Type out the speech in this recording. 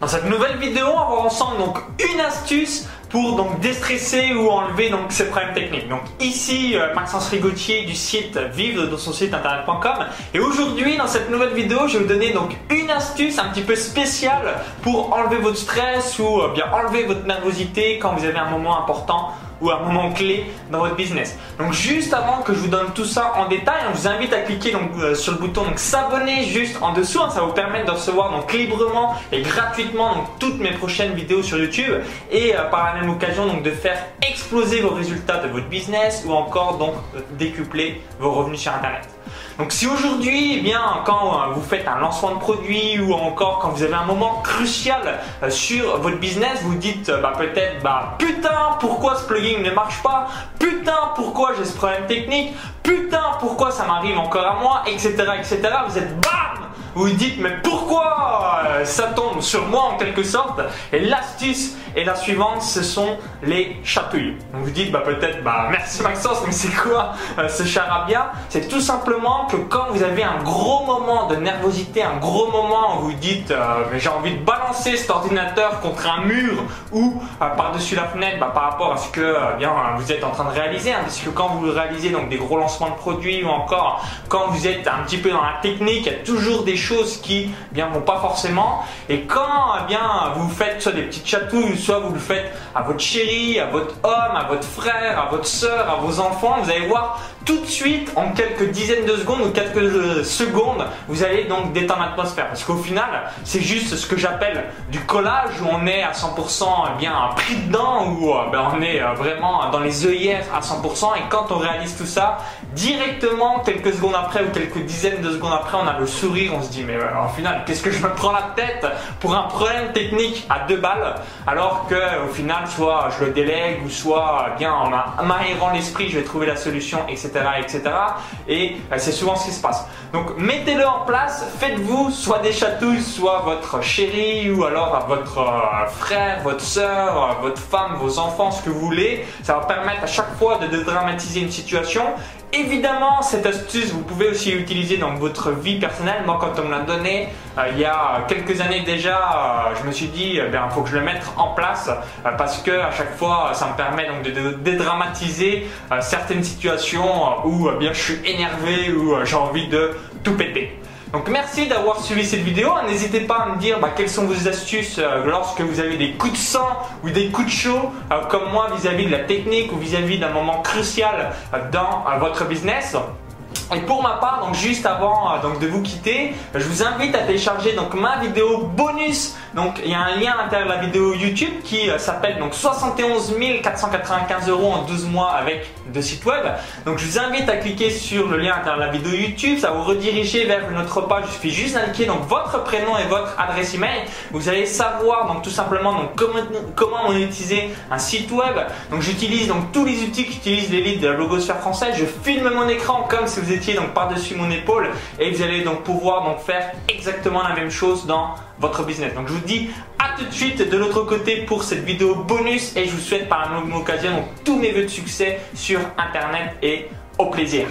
Dans cette nouvelle vidéo, on va voir ensemble donc une astuce pour donc déstresser ou enlever donc ces problèmes techniques. Donc ici euh, Maxence Rigotier du site Vive dans son site internet.com et aujourd'hui dans cette nouvelle vidéo, je vais vous donner donc une astuce un petit peu spéciale pour enlever votre stress ou euh, bien enlever votre nervosité quand vous avez un moment important ou un moment clé dans votre business. Donc juste avant que je vous donne tout ça en détail, on vous invite à cliquer donc, euh, sur le bouton s'abonner juste en dessous. Hein. ça vous permettre de recevoir donc librement et gratuitement donc, toutes mes prochaines vidéos sur YouTube et euh, par la même occasion donc de faire exploser vos résultats de votre business ou encore donc décupler vos revenus sur internet. Donc si aujourd'hui, eh bien, quand euh, vous faites un lancement de produit ou encore quand vous avez un moment crucial euh, sur votre business, vous dites euh, bah, peut-être bah putain pourquoi ce ne marche pas, putain pourquoi j'ai ce problème technique, putain pourquoi ça m'arrive encore à moi, etc. etc. Vous êtes BAM vous vous dites mais pourquoi ça tombe sur moi en quelque sorte Et l'astuce est la suivante, ce sont les chatouilles. Donc vous dites bah peut-être bah merci Maxence, mais c'est quoi ce charabia? C'est tout simplement que quand vous avez un gros moment de nervosité, un gros moment où vous dites euh, j'ai envie de balancer cet ordinateur contre un mur ou euh, par-dessus la fenêtre bah, par rapport à ce que euh, bien, vous êtes en train de réaliser, hein, parce que quand vous réalisez donc des gros lancements de produits ou encore quand vous êtes un petit peu dans la technique, il y a toujours des choses qui bien vont pas forcément. Et quand eh bien vous faites soit des petites chatouilles, soit vous le faites à votre chérie, à votre homme, à votre frère, à votre soeur, à vos enfants, vous allez voir tout de suite, en quelques dizaines de secondes ou quelques euh, secondes, vous allez donc détendre l'atmosphère. Parce qu'au final, c'est juste ce que j'appelle du collage où on est à 100% eh bien pris dedans, où euh, ben, on est euh, vraiment dans les œillères à 100%. Et quand on réalise tout ça, directement, quelques secondes après ou quelques dizaines de secondes après, on a le sourire, on se dit, mais au final, qu'est-ce que je me prends la tête pour un problème technique à deux balles, alors que au final, soit je le délègue, ou soit bien en m'aérant l'esprit, je vais trouver la solution, etc etc. Et euh, c'est souvent ce qui se passe. Donc mettez-le en place, faites-vous soit des chatouilles, soit votre chéri ou alors votre euh, frère, votre soeur, euh, votre femme, vos enfants, ce que vous voulez. Ça va permettre à chaque fois de dédramatiser une situation Évidemment, cette astuce, vous pouvez aussi l'utiliser dans votre vie personnelle. Moi, quand on me l'a donné il y a quelques années déjà, je me suis dit, il eh faut que je le mette en place parce que à chaque fois, ça me permet donc de, dédramatiser certaines situations où je suis énervé ou j'ai envie de tout péter. Donc merci d'avoir suivi cette vidéo. N'hésitez pas à me dire bah, quelles sont vos astuces euh, lorsque vous avez des coups de sang ou des coups de chaud, euh, comme moi vis-à-vis de la technique ou vis-à-vis d'un moment crucial euh, dans votre business. Et pour ma part, donc juste avant euh, donc de vous quitter, je vous invite à télécharger donc ma vidéo bonus. Donc il y a un lien à l'intérieur de la vidéo YouTube qui euh, s'appelle donc 71 495 euros en 12 mois avec deux sites web. Donc je vous invite à cliquer sur le lien à l'intérieur de la vidéo YouTube, ça va vous rediriger vers notre page. Il suffit juste d'indiquer donc votre prénom et votre adresse email. Vous allez savoir donc tout simplement donc comment monétiser un site web. Donc j'utilise donc tous les outils qu'utilise l'élite de la blogosphère française. Je filme mon écran comme si vous donc par-dessus mon épaule et vous allez donc pouvoir donc faire exactement la même chose dans votre business. Donc je vous dis à tout de suite de l'autre côté pour cette vidéo bonus et je vous souhaite par la même occasion donc tous mes vœux de succès sur internet et au plaisir.